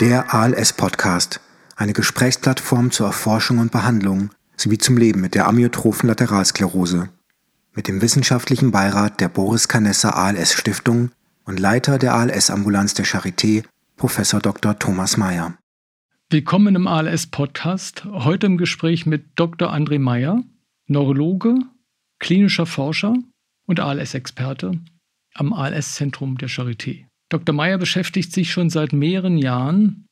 Der ALS-Podcast, eine Gesprächsplattform zur Erforschung und Behandlung sowie zum Leben mit der amyotrophen Lateralsklerose. Mit dem wissenschaftlichen Beirat der Boris Canessa ALS Stiftung und Leiter der ALS-Ambulanz der Charité, Prof. Dr. Thomas Mayer. Willkommen im ALS-Podcast. Heute im Gespräch mit Dr. André Meyer, Neurologe, klinischer Forscher und ALS-Experte am ALS-Zentrum der Charité. Dr. Meyer beschäftigt sich schon seit mehreren Jahren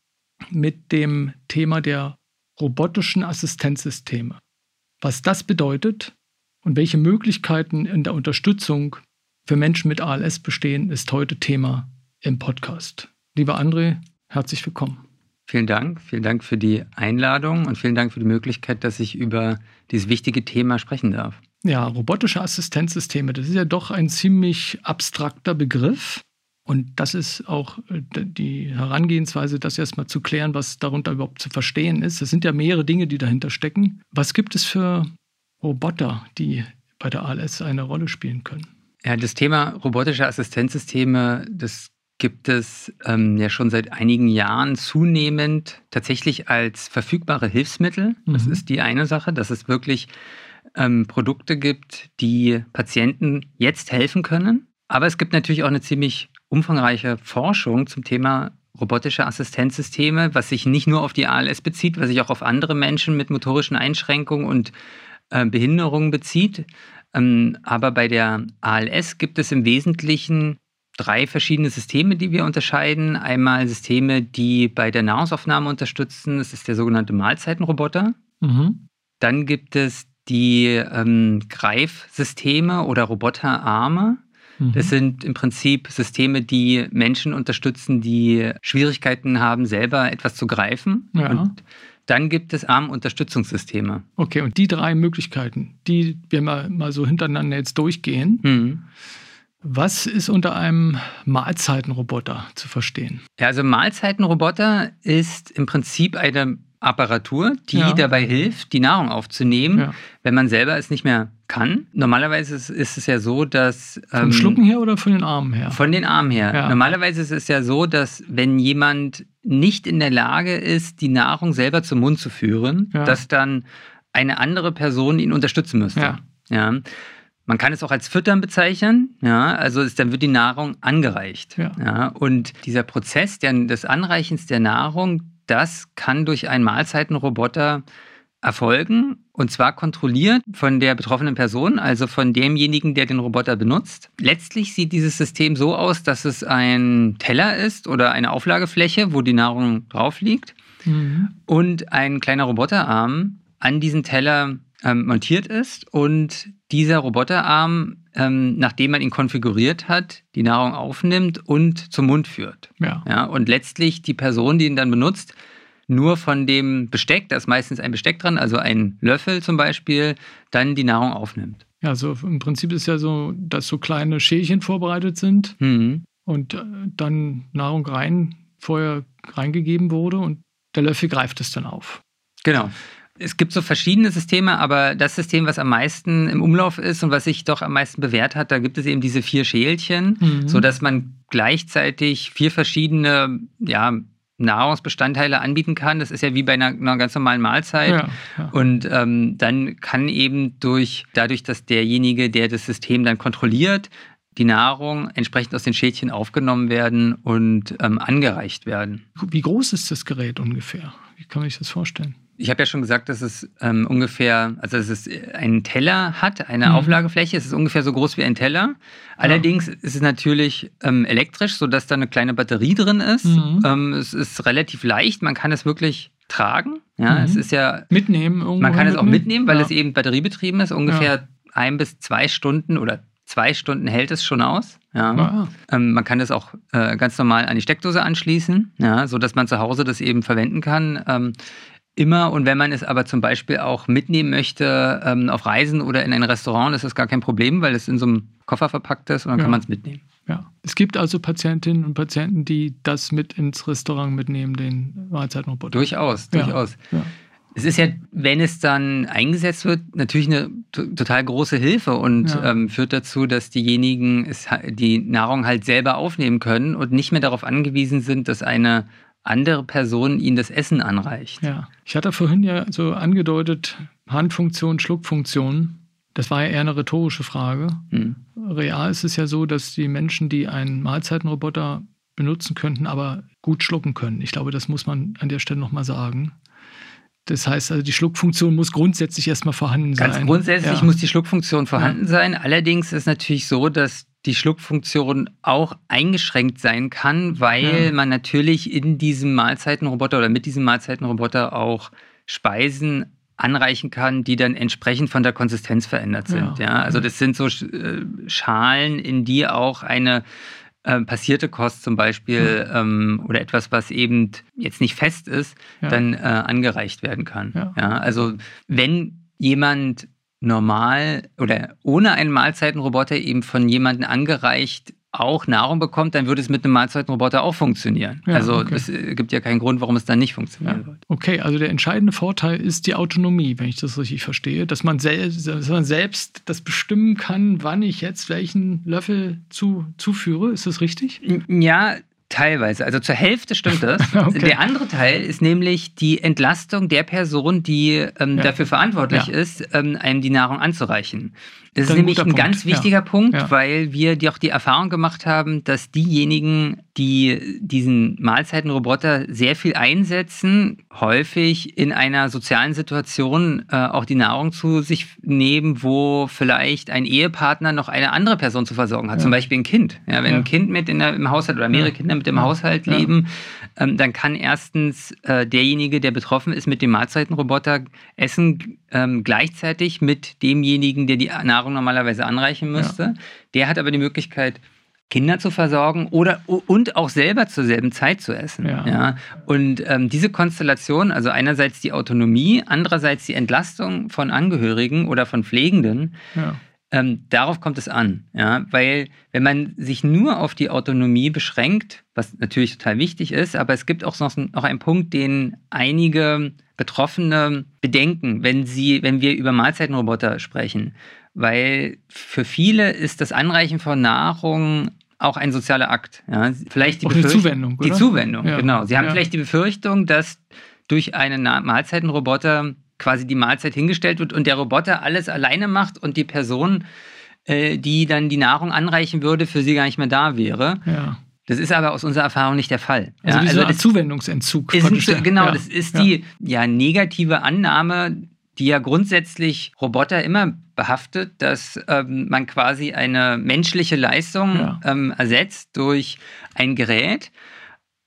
mit dem Thema der robotischen Assistenzsysteme. Was das bedeutet und welche Möglichkeiten in der Unterstützung für Menschen mit ALS bestehen, ist heute Thema im Podcast. Lieber André, herzlich willkommen. Vielen Dank. Vielen Dank für die Einladung und vielen Dank für die Möglichkeit, dass ich über dieses wichtige Thema sprechen darf. Ja, robotische Assistenzsysteme, das ist ja doch ein ziemlich abstrakter Begriff. Und das ist auch äh, die Herangehensweise, das erstmal zu klären, was darunter überhaupt zu verstehen ist. Es sind ja mehrere Dinge, die dahinter stecken. Was gibt es für Roboter, die bei der ALS eine Rolle spielen können? Ja, das Thema robotische Assistenzsysteme, das gibt es ähm, ja schon seit einigen Jahren zunehmend tatsächlich als verfügbare Hilfsmittel. Das mhm. ist die eine Sache, dass es wirklich ähm, Produkte gibt, die Patienten jetzt helfen können. Aber es gibt natürlich auch eine ziemlich umfangreiche Forschung zum Thema robotische Assistenzsysteme, was sich nicht nur auf die ALS bezieht, was sich auch auf andere Menschen mit motorischen Einschränkungen und äh, Behinderungen bezieht. Ähm, aber bei der ALS gibt es im Wesentlichen drei verschiedene Systeme, die wir unterscheiden. Einmal Systeme, die bei der Nahrungsaufnahme unterstützen. Das ist der sogenannte Mahlzeitenroboter. Mhm. Dann gibt es die ähm, Greifsysteme oder Roboterarme. Mhm. Das sind im Prinzip Systeme, die Menschen unterstützen, die Schwierigkeiten haben, selber etwas zu greifen. Ja. Und dann gibt es Armunterstützungssysteme. Okay, und die drei Möglichkeiten, die wir mal, mal so hintereinander jetzt durchgehen. Mhm. Was ist unter einem Mahlzeitenroboter zu verstehen? Ja, also Mahlzeitenroboter ist im Prinzip eine Apparatur, die ja. dabei hilft, die Nahrung aufzunehmen, ja. wenn man selber es nicht mehr kann. Normalerweise ist, ist es ja so, dass. Vom ähm, Schlucken her oder von den Armen her? Von den Armen her. Ja. Normalerweise ist es ja so, dass wenn jemand nicht in der Lage ist, die Nahrung selber zum Mund zu führen, dass dann eine andere Person ihn unterstützen müsste. Ja. Man kann es auch als Füttern bezeichnen, ja, also ist, dann wird die Nahrung angereicht. Ja. ja. Und dieser Prozess der, des Anreichens der Nahrung, das kann durch einen Mahlzeitenroboter erfolgen und zwar kontrolliert von der betroffenen Person, also von demjenigen, der den Roboter benutzt. Letztlich sieht dieses System so aus, dass es ein Teller ist oder eine Auflagefläche, wo die Nahrung drauf liegt mhm. und ein kleiner Roboterarm an diesen Teller ähm, montiert ist und dieser Roboterarm, ähm, nachdem man ihn konfiguriert hat, die Nahrung aufnimmt und zum Mund führt. Ja. ja. Und letztlich die Person, die ihn dann benutzt, nur von dem Besteck, da ist meistens ein Besteck dran, also ein Löffel zum Beispiel, dann die Nahrung aufnimmt. Ja, also im Prinzip ist ja so, dass so kleine Schälchen vorbereitet sind mhm. und äh, dann Nahrung rein, vorher reingegeben wurde und der Löffel greift es dann auf. Genau. Es gibt so verschiedene Systeme, aber das System, was am meisten im Umlauf ist und was sich doch am meisten bewährt hat, da gibt es eben diese vier Schälchen, mhm. sodass man gleichzeitig vier verschiedene ja, Nahrungsbestandteile anbieten kann. Das ist ja wie bei einer, einer ganz normalen Mahlzeit. Ja, ja. Und ähm, dann kann eben durch, dadurch, dass derjenige, der das System dann kontrolliert, die Nahrung entsprechend aus den Schälchen aufgenommen werden und ähm, angereicht werden. Wie groß ist das Gerät ungefähr? Wie kann man sich das vorstellen? Ich habe ja schon gesagt, dass es ähm, ungefähr, also dass es einen Teller hat, eine mhm. Auflagefläche. Es ist ungefähr so groß wie ein Teller. Allerdings ja. ist es natürlich ähm, elektrisch, sodass da eine kleine Batterie drin ist. Mhm. Ähm, es ist relativ leicht, man kann es wirklich tragen. Ja, mhm. es ist ja mitnehmen. Man kann es auch mitnehmen, weil ja. es eben batteriebetrieben ist. Ungefähr ja. ein bis zwei Stunden oder zwei Stunden hält es schon aus. Ja. Ähm, man kann es auch äh, ganz normal an die Steckdose anschließen, ja, sodass man zu Hause das eben verwenden kann. Ähm, immer. Und wenn man es aber zum Beispiel auch mitnehmen möchte ähm, auf Reisen oder in ein Restaurant, ist das gar kein Problem, weil es in so einem Koffer verpackt ist und dann ja. kann man es mitnehmen. Ja, es gibt also Patientinnen und Patienten, die das mit ins Restaurant mitnehmen, den Mahlzeitenroboter. Durchaus, durchaus. Ja. Ja. Es ist ja, wenn es dann eingesetzt wird, natürlich eine total große Hilfe und ähm, führt dazu, dass diejenigen es, die Nahrung halt selber aufnehmen können und nicht mehr darauf angewiesen sind, dass eine andere Person ihnen das Essen anreicht. Ja, ich hatte vorhin ja so angedeutet, Handfunktion, Schluckfunktion. Das war ja eher eine rhetorische Frage. Hm. Real ist es ja so, dass die Menschen, die einen Mahlzeitenroboter benutzen könnten, aber gut schlucken können. Ich glaube, das muss man an der Stelle nochmal sagen. Das heißt also, die Schluckfunktion muss grundsätzlich erstmal vorhanden sein. Ganz grundsätzlich ja. muss die Schluckfunktion vorhanden ja. sein. Allerdings ist es natürlich so, dass die Schluckfunktion auch eingeschränkt sein kann, weil ja. man natürlich in diesem Mahlzeitenroboter oder mit diesem Mahlzeitenroboter auch Speisen anreichen kann, die dann entsprechend von der Konsistenz verändert sind. Ja. ja. also das sind so äh, Schalen, in die auch eine äh, passierte Kost zum Beispiel mhm. ähm, oder etwas, was eben jetzt nicht fest ist, ja. dann äh, angereicht werden kann. Ja. ja. also wenn jemand normal oder ohne einen Mahlzeitenroboter eben von jemandem angereicht auch Nahrung bekommt, dann würde es mit einem Mahlzeitenroboter auch funktionieren. Ja, also okay. es äh, gibt ja keinen Grund, warum es dann nicht funktionieren ja. wird. Okay, also der entscheidende Vorteil ist die Autonomie, wenn ich das richtig verstehe, dass man, selbst, dass man selbst das bestimmen kann, wann ich jetzt welchen Löffel zu, zuführe. Ist das richtig? Ja, Teilweise, also zur Hälfte stimmt das. okay. Der andere Teil ist nämlich die Entlastung der Person, die ähm, ja. dafür verantwortlich ja. ist, ähm, einem die Nahrung anzureichen. Das, das ist nämlich ein, ein ganz wichtiger ja. Punkt, weil wir auch die Erfahrung gemacht haben, dass diejenigen, die diesen Mahlzeitenroboter sehr viel einsetzen, häufig in einer sozialen Situation äh, auch die Nahrung zu sich nehmen, wo vielleicht ein Ehepartner noch eine andere Person zu versorgen hat, zum Beispiel ein Kind. Ja, wenn ein Kind mit in der, im Haushalt oder mehrere Kinder mit im Haushalt leben, ähm, dann kann erstens äh, derjenige, der betroffen ist mit dem Mahlzeitenroboter, essen ähm, gleichzeitig mit demjenigen, der die Nahrung normalerweise anreichen müsste. Ja. Der hat aber die Möglichkeit, Kinder zu versorgen oder und auch selber zur selben Zeit zu essen. Ja. ja. Und ähm, diese Konstellation, also einerseits die Autonomie, andererseits die Entlastung von Angehörigen oder von Pflegenden, ja. Ähm, darauf kommt es an, ja, weil wenn man sich nur auf die Autonomie beschränkt, was natürlich total wichtig ist, aber es gibt auch noch, noch einen Punkt, den einige Betroffene bedenken, wenn sie, wenn wir über Mahlzeitenroboter sprechen, weil für viele ist das Anreichen von Nahrung auch ein sozialer Akt. Ja. Vielleicht die, die Zuwendung. Oder? Die Zuwendung, ja. genau. Sie haben ja. vielleicht die Befürchtung, dass durch einen Mahlzeitenroboter quasi die Mahlzeit hingestellt wird und der Roboter alles alleine macht und die Person, äh, die dann die Nahrung anreichen würde, für sie gar nicht mehr da wäre. Ja. Das ist aber aus unserer Erfahrung nicht der Fall. Also, ja, also der Zuwendungsentzug. Ist ein, genau, ja. das ist die ja, negative Annahme, die ja grundsätzlich Roboter immer behaftet, dass ähm, man quasi eine menschliche Leistung ja. ähm, ersetzt durch ein Gerät.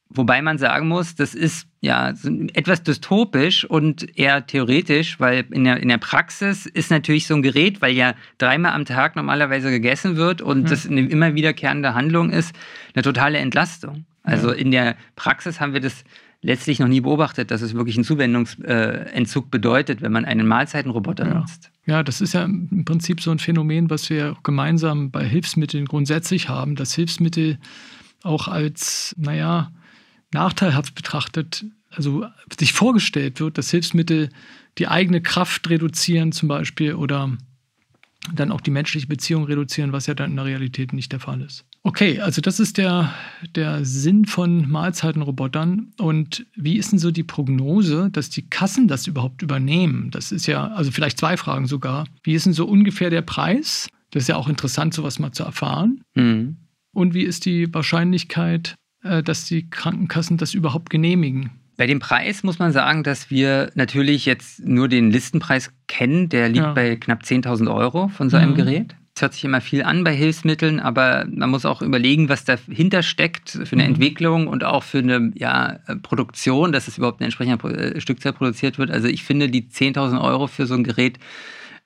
Wobei man sagen muss, das ist ja etwas dystopisch und eher theoretisch, weil in der, in der Praxis ist natürlich so ein Gerät, weil ja dreimal am Tag normalerweise gegessen wird und mhm. das eine immer wiederkehrende Handlung ist, eine totale Entlastung. Also in der Praxis haben wir das letztlich noch nie beobachtet, dass es wirklich einen Zuwendungsentzug bedeutet, wenn man einen Mahlzeitenroboter ja. nutzt. Ja, das ist ja im Prinzip so ein Phänomen, was wir gemeinsam bei Hilfsmitteln grundsätzlich haben, dass Hilfsmittel auch als, naja, nachteilhaft betrachtet, also sich vorgestellt wird, dass Hilfsmittel die eigene Kraft reduzieren zum Beispiel oder dann auch die menschliche Beziehung reduzieren, was ja dann in der Realität nicht der Fall ist. Okay, also das ist der, der Sinn von Mahlzeitenrobotern. Und wie ist denn so die Prognose, dass die Kassen das überhaupt übernehmen? Das ist ja, also vielleicht zwei Fragen sogar. Wie ist denn so ungefähr der Preis? Das ist ja auch interessant, sowas mal zu erfahren. Mhm. Und wie ist die Wahrscheinlichkeit, dass die Krankenkassen das überhaupt genehmigen. Bei dem Preis muss man sagen, dass wir natürlich jetzt nur den Listenpreis kennen. Der liegt ja. bei knapp 10.000 Euro von so einem mhm. Gerät. Es hört sich immer viel an bei Hilfsmitteln, aber man muss auch überlegen, was dahinter steckt für eine mhm. Entwicklung und auch für eine ja, Produktion, dass es überhaupt eine entsprechende äh, Stückzahl produziert wird. Also ich finde die 10.000 Euro für so ein Gerät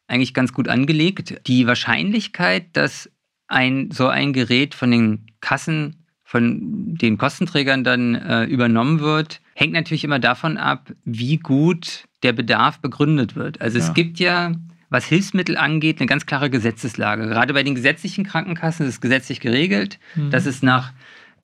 eigentlich ganz gut angelegt. Die Wahrscheinlichkeit, dass ein, so ein Gerät von den Kassen von den Kostenträgern dann äh, übernommen wird, hängt natürlich immer davon ab, wie gut der Bedarf begründet wird. Also ja. es gibt ja, was Hilfsmittel angeht, eine ganz klare Gesetzeslage. Gerade bei den gesetzlichen Krankenkassen ist es gesetzlich geregelt, mhm. dass es nach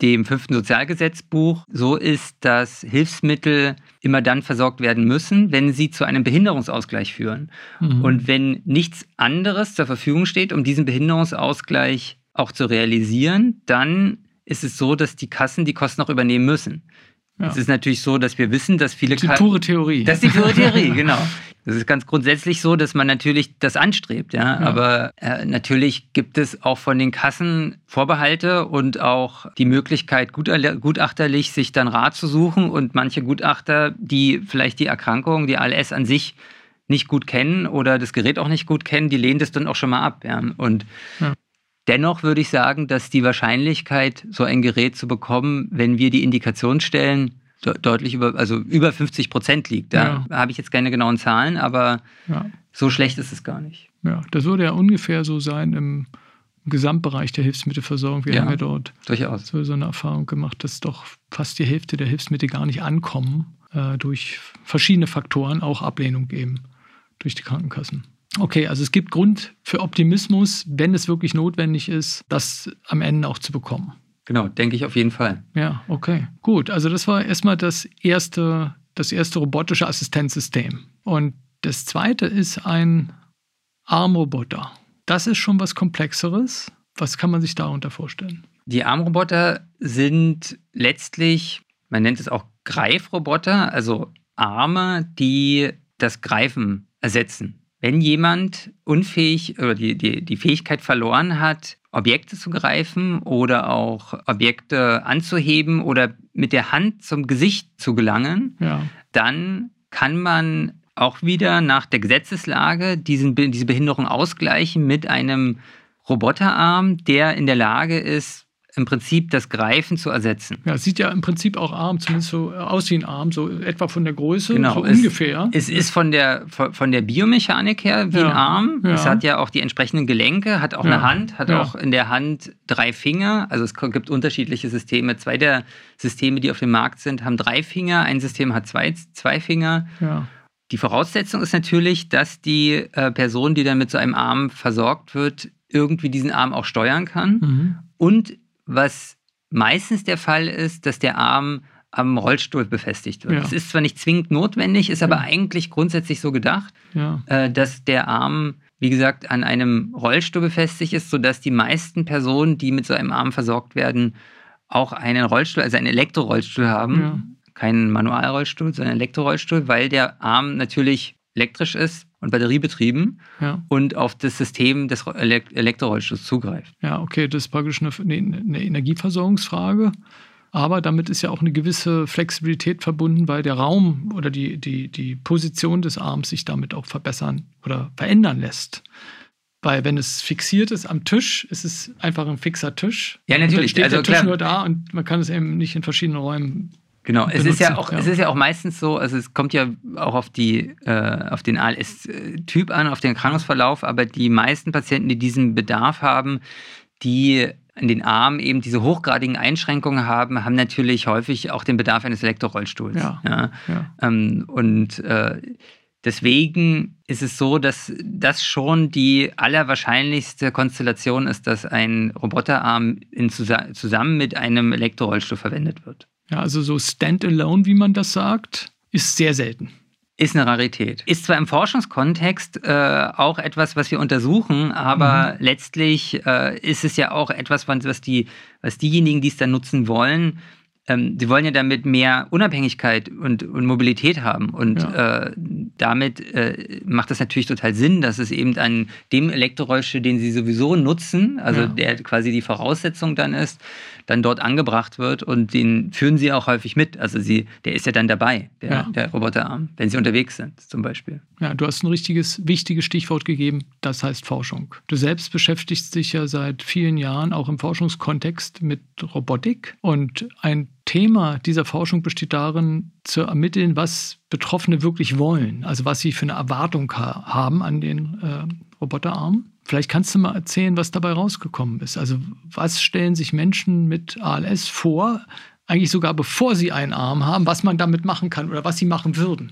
dem fünften Sozialgesetzbuch so ist, dass Hilfsmittel immer dann versorgt werden müssen, wenn sie zu einem Behinderungsausgleich führen. Mhm. Und wenn nichts anderes zur Verfügung steht, um diesen Behinderungsausgleich auch zu realisieren, dann ist es so, dass die Kassen die Kosten auch übernehmen müssen. Ja. Es ist natürlich so, dass wir wissen, dass viele. Die pure Theorie. Das ist die pure Theorie, genau. Das ist ganz grundsätzlich so, dass man natürlich das anstrebt, ja. ja. Aber äh, natürlich gibt es auch von den Kassen Vorbehalte und auch die Möglichkeit, gutachterlich sich dann Rat zu suchen. Und manche Gutachter, die vielleicht die Erkrankung, die ALS an sich nicht gut kennen oder das Gerät auch nicht gut kennen, die lehnen das dann auch schon mal ab. Ja. Und ja. Dennoch würde ich sagen, dass die Wahrscheinlichkeit, so ein Gerät zu bekommen, wenn wir die Indikation stellen, deutlich über, also über 50 Prozent liegt. Da ja. habe ich jetzt keine genauen Zahlen, aber ja. so schlecht ist es gar nicht. Ja, das würde ja ungefähr so sein im, Gesamtbereich der Hilfsmittelversorgung. Wir ja, haben ja dort durchaus. So, eine Erfahrung gemacht, dass doch fast die Hälfte der Hilfsmittel gar nicht ankommen, äh, durch verschiedene Faktoren auch Ablehnung geben durch die Krankenkassen. Okay, also es gibt Grund für Optimismus, wenn es wirklich notwendig ist, das am Ende auch zu bekommen. Genau, denke ich auf jeden Fall. Ja, okay. Gut, also das war erstmal das erste, das erste robotische Assistenzsystem. Und das zweite ist ein Armroboter. Das ist schon was Komplexeres. Was kann man sich darunter vorstellen? Die Armroboter sind letztlich, man nennt es auch Greifroboter, also Arme, die das Greifen ersetzen. Wenn jemand unfähig oder die, die, die Fähigkeit verloren hat, Objekte zu greifen oder auch Objekte anzuheben oder mit der Hand zum Gesicht zu gelangen, ja. dann kann man auch wieder nach der Gesetzeslage diesen, diese Behinderung ausgleichen mit einem Roboterarm, der in der Lage ist, im Prinzip das Greifen zu ersetzen. Ja, sieht ja im Prinzip auch Arm, zumindest so aus wie ein Arm, so etwa von der Größe, genau, so es, ungefähr. Es ist von der, von der Biomechanik her wie ja, ein Arm. Ja. Es hat ja auch die entsprechenden Gelenke, hat auch ja. eine Hand, hat auch in der Hand drei Finger. Also es gibt unterschiedliche Systeme. Zwei der Systeme, die auf dem Markt sind, haben drei Finger. Ein System hat zwei, zwei Finger. Die Voraussetzung ist natürlich, dass die äh, Person, die dann mit so einem Arm versorgt wird, irgendwie diesen Arm auch steuern kann. Mhm. Und was meistens der Fall ist, dass der Arm am Rollstuhl befestigt wird. Es ja. ist zwar nicht zwingend notwendig, ist aber ja. eigentlich grundsätzlich so gedacht, ja. äh, dass der Arm, wie gesagt, an einem Rollstuhl befestigt ist, sodass die meisten Personen, die mit so einem Arm versorgt werden, auch einen Rollstuhl, also einen Elektrorollstuhl haben. Keinen Manualrollstuhl, sondern einen Elektrorollstuhl, weil der Arm natürlich elektrisch ist und batteriebetrieben ja. und auf das System des Elektrorollstuhls zugreift. Ja, okay, das ist praktisch eine, eine, Energieversorgungsfrage. Aber damit ist ja auch eine gewisse Flexibilität verbunden, weil der Raum oder die, die, die Position des Arms sich damit auch verbessern oder verändern lässt. Weil wenn es fixiert ist am Tisch, ist es einfach ein fixer Tisch. Ja, natürlich. Und dann steht also, der Tisch klar. nur da und man kann es eben nicht in verschiedenen Räumen Genau, es ist ja auch, ja. es ist ja auch meistens so, also es kommt ja auch auf die, äh, auf den ALS-Typ an, auf den Erkrankungsverlauf, aber die meisten Patienten, die diesen Bedarf haben, die in den Armen eben diese hochgradigen Einschränkungen haben, haben natürlich häufig auch den Bedarf eines Elektrorollstuhls. Ja, ja. ja. Ähm, und äh, deswegen ist es so, dass das schon die allerwahrscheinlichste Konstellation ist, dass ein Roboterarm in, zusammen mit einem Elektrorollstuhl verwendet wird. Ja, also so Standalone, wie man das sagt, ist sehr selten. Ist eine Rarität. Ist zwar im Forschungskontext äh, auch etwas, was wir untersuchen, aber mhm. letztlich äh, ist es ja auch etwas, was, die, was diejenigen, die es dann nutzen wollen, ähm, sie wollen ja damit mehr Unabhängigkeit und, und Mobilität haben. Und ja. äh, damit äh, macht es natürlich total Sinn, dass es eben an dem Elektrorollstuhl, den sie sowieso nutzen, also ja. der quasi die Voraussetzung dann ist, dann dort angebracht wird und den führen sie auch häufig mit. Also sie, der ist ja dann dabei, der, ja. der Roboterarm, wenn sie unterwegs sind zum Beispiel. Ja, du hast ein richtiges, wichtiges Stichwort gegeben, das heißt Forschung. Du selbst beschäftigst dich ja seit vielen Jahren auch im Forschungskontext mit Robotik und ein Thema dieser Forschung besteht darin, zu ermitteln, was Betroffene wirklich wollen, also was sie für eine Erwartung ha haben an den äh, Roboterarm. Vielleicht kannst du mal erzählen, was dabei rausgekommen ist. Also was stellen sich Menschen mit ALS vor, eigentlich sogar bevor sie einen Arm haben, was man damit machen kann oder was sie machen würden?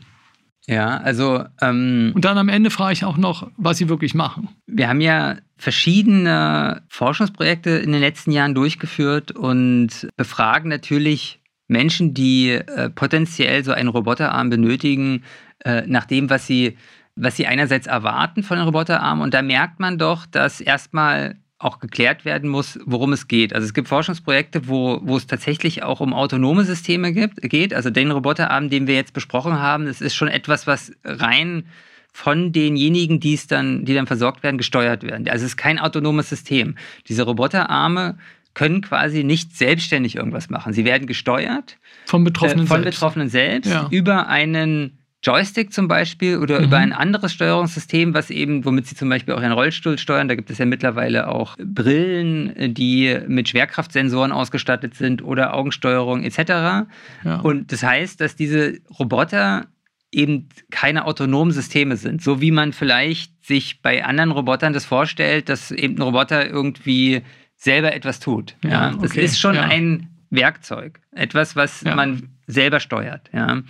Ja, also. Ähm, und dann am Ende frage ich auch noch, was sie wirklich machen. Wir haben ja verschiedene Forschungsprojekte in den letzten Jahren durchgeführt und befragen natürlich Menschen, die äh, potenziell so einen Roboterarm benötigen, äh, nach dem, was sie was sie einerseits erwarten von einem Roboterarm. Und da merkt man doch, dass erstmal auch geklärt werden muss, worum es geht. Also es gibt Forschungsprojekte, wo, wo es tatsächlich auch um autonome Systeme gibt, geht. Also den Roboterarm, den wir jetzt besprochen haben, das ist schon etwas, was rein von denjenigen, die es dann, die dann versorgt werden, gesteuert werden. Also es ist kein autonomes System. Diese Roboterarme können quasi nicht selbstständig irgendwas machen. Sie werden gesteuert vom Betroffenen äh, von selbst, Betroffenen selbst ja. über einen Joystick zum Beispiel oder mhm. über ein anderes Steuerungssystem, was eben, womit sie zum Beispiel auch ihren Rollstuhl steuern. Da gibt es ja mittlerweile auch Brillen, die mit Schwerkraftsensoren ausgestattet sind oder Augensteuerung etc. Ja. Und das heißt, dass diese Roboter eben keine autonomen Systeme sind, so wie man vielleicht sich bei anderen Robotern das vorstellt, dass eben ein Roboter irgendwie selber etwas tut. Ja, ja. Das okay. ist schon ja. ein Werkzeug, etwas, was man selber steuert. Ja.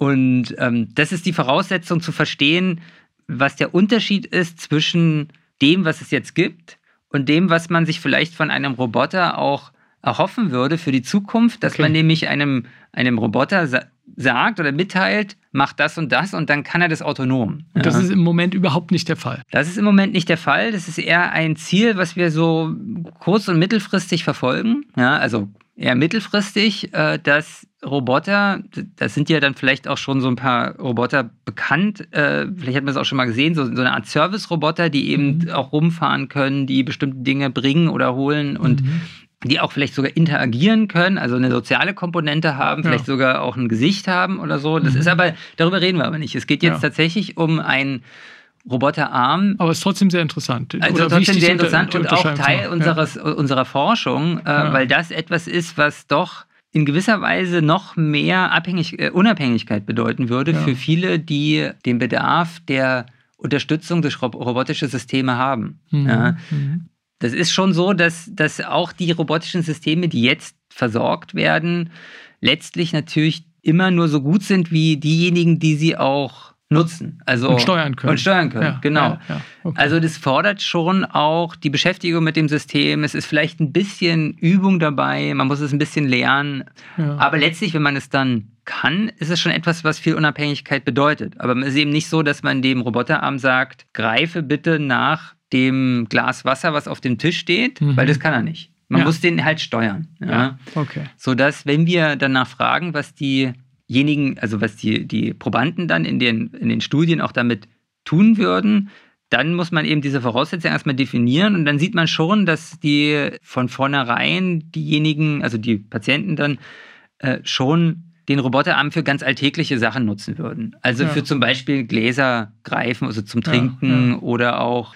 Und ähm, das ist die Voraussetzung zu verstehen, was der Unterschied ist zwischen dem, was es jetzt gibt und dem, was man sich vielleicht von einem Roboter auch erhoffen würde für die Zukunft, dass okay. man nämlich einem, einem Roboter sa sagt oder mitteilt, mach das und das und dann kann er das autonom. Und das ja. ist im Moment überhaupt nicht der Fall. Das ist im Moment nicht der Fall. Das ist eher ein Ziel, was wir so kurz- und mittelfristig verfolgen. Ja, also eher mittelfristig, äh, dass Roboter, das sind ja dann vielleicht auch schon so ein paar Roboter bekannt, äh, vielleicht hat man es auch schon mal gesehen, so, so eine Art Service-Roboter, die eben mhm. auch rumfahren können, die bestimmte Dinge bringen oder holen und mhm. die auch vielleicht sogar interagieren können, also eine soziale Komponente haben, vielleicht ja. sogar auch ein Gesicht haben oder so. Das mhm. ist aber, darüber reden wir aber nicht. Es geht jetzt ja. tatsächlich um ein Roboterarm. Aber es ist trotzdem sehr interessant. Also trotzdem sehr interessant und auch Teil unseres, ja. unserer Forschung, äh, ja. weil das etwas ist, was doch in gewisser Weise noch mehr Abhängig äh, Unabhängigkeit bedeuten würde ja. für viele, die den Bedarf der Unterstützung durch robotische Systeme haben. Mhm. Mhm. Das ist schon so, dass, dass auch die robotischen Systeme, die jetzt versorgt werden, letztlich natürlich immer nur so gut sind wie diejenigen, die sie auch nutzen. Also, und steuern können. Und steuern können, ja, genau. Ja, ja, okay. Also das fordert schon auch die Beschäftigung mit dem System. Es ist vielleicht ein bisschen Übung dabei, man muss es ein bisschen lernen. Aber letztlich, wenn man es dann kann, ist es schon etwas, was viel Unabhängigkeit bedeutet. Aber es ist eben nicht so, dass man dem Roboterarm sagt, greife bitte nach dem Glas Wasser, was auf dem Tisch steht, mhm. weil das kann er nicht. Man muss den halt steuern. Ja? Okay. Sodass, wenn wir danach fragen, was die diejenigen, also was die, die Probanden dann in den, in den Studien auch damit tun würden, dann muss man eben diese Voraussetzungen erstmal definieren und dann sieht man schon, dass die von vornherein diejenigen, also die Patienten dann äh, schon den Roboterarm für ganz alltägliche Sachen nutzen würden. Also ja. für zum Beispiel Gläser greifen, also zum Trinken ja, ja. oder auch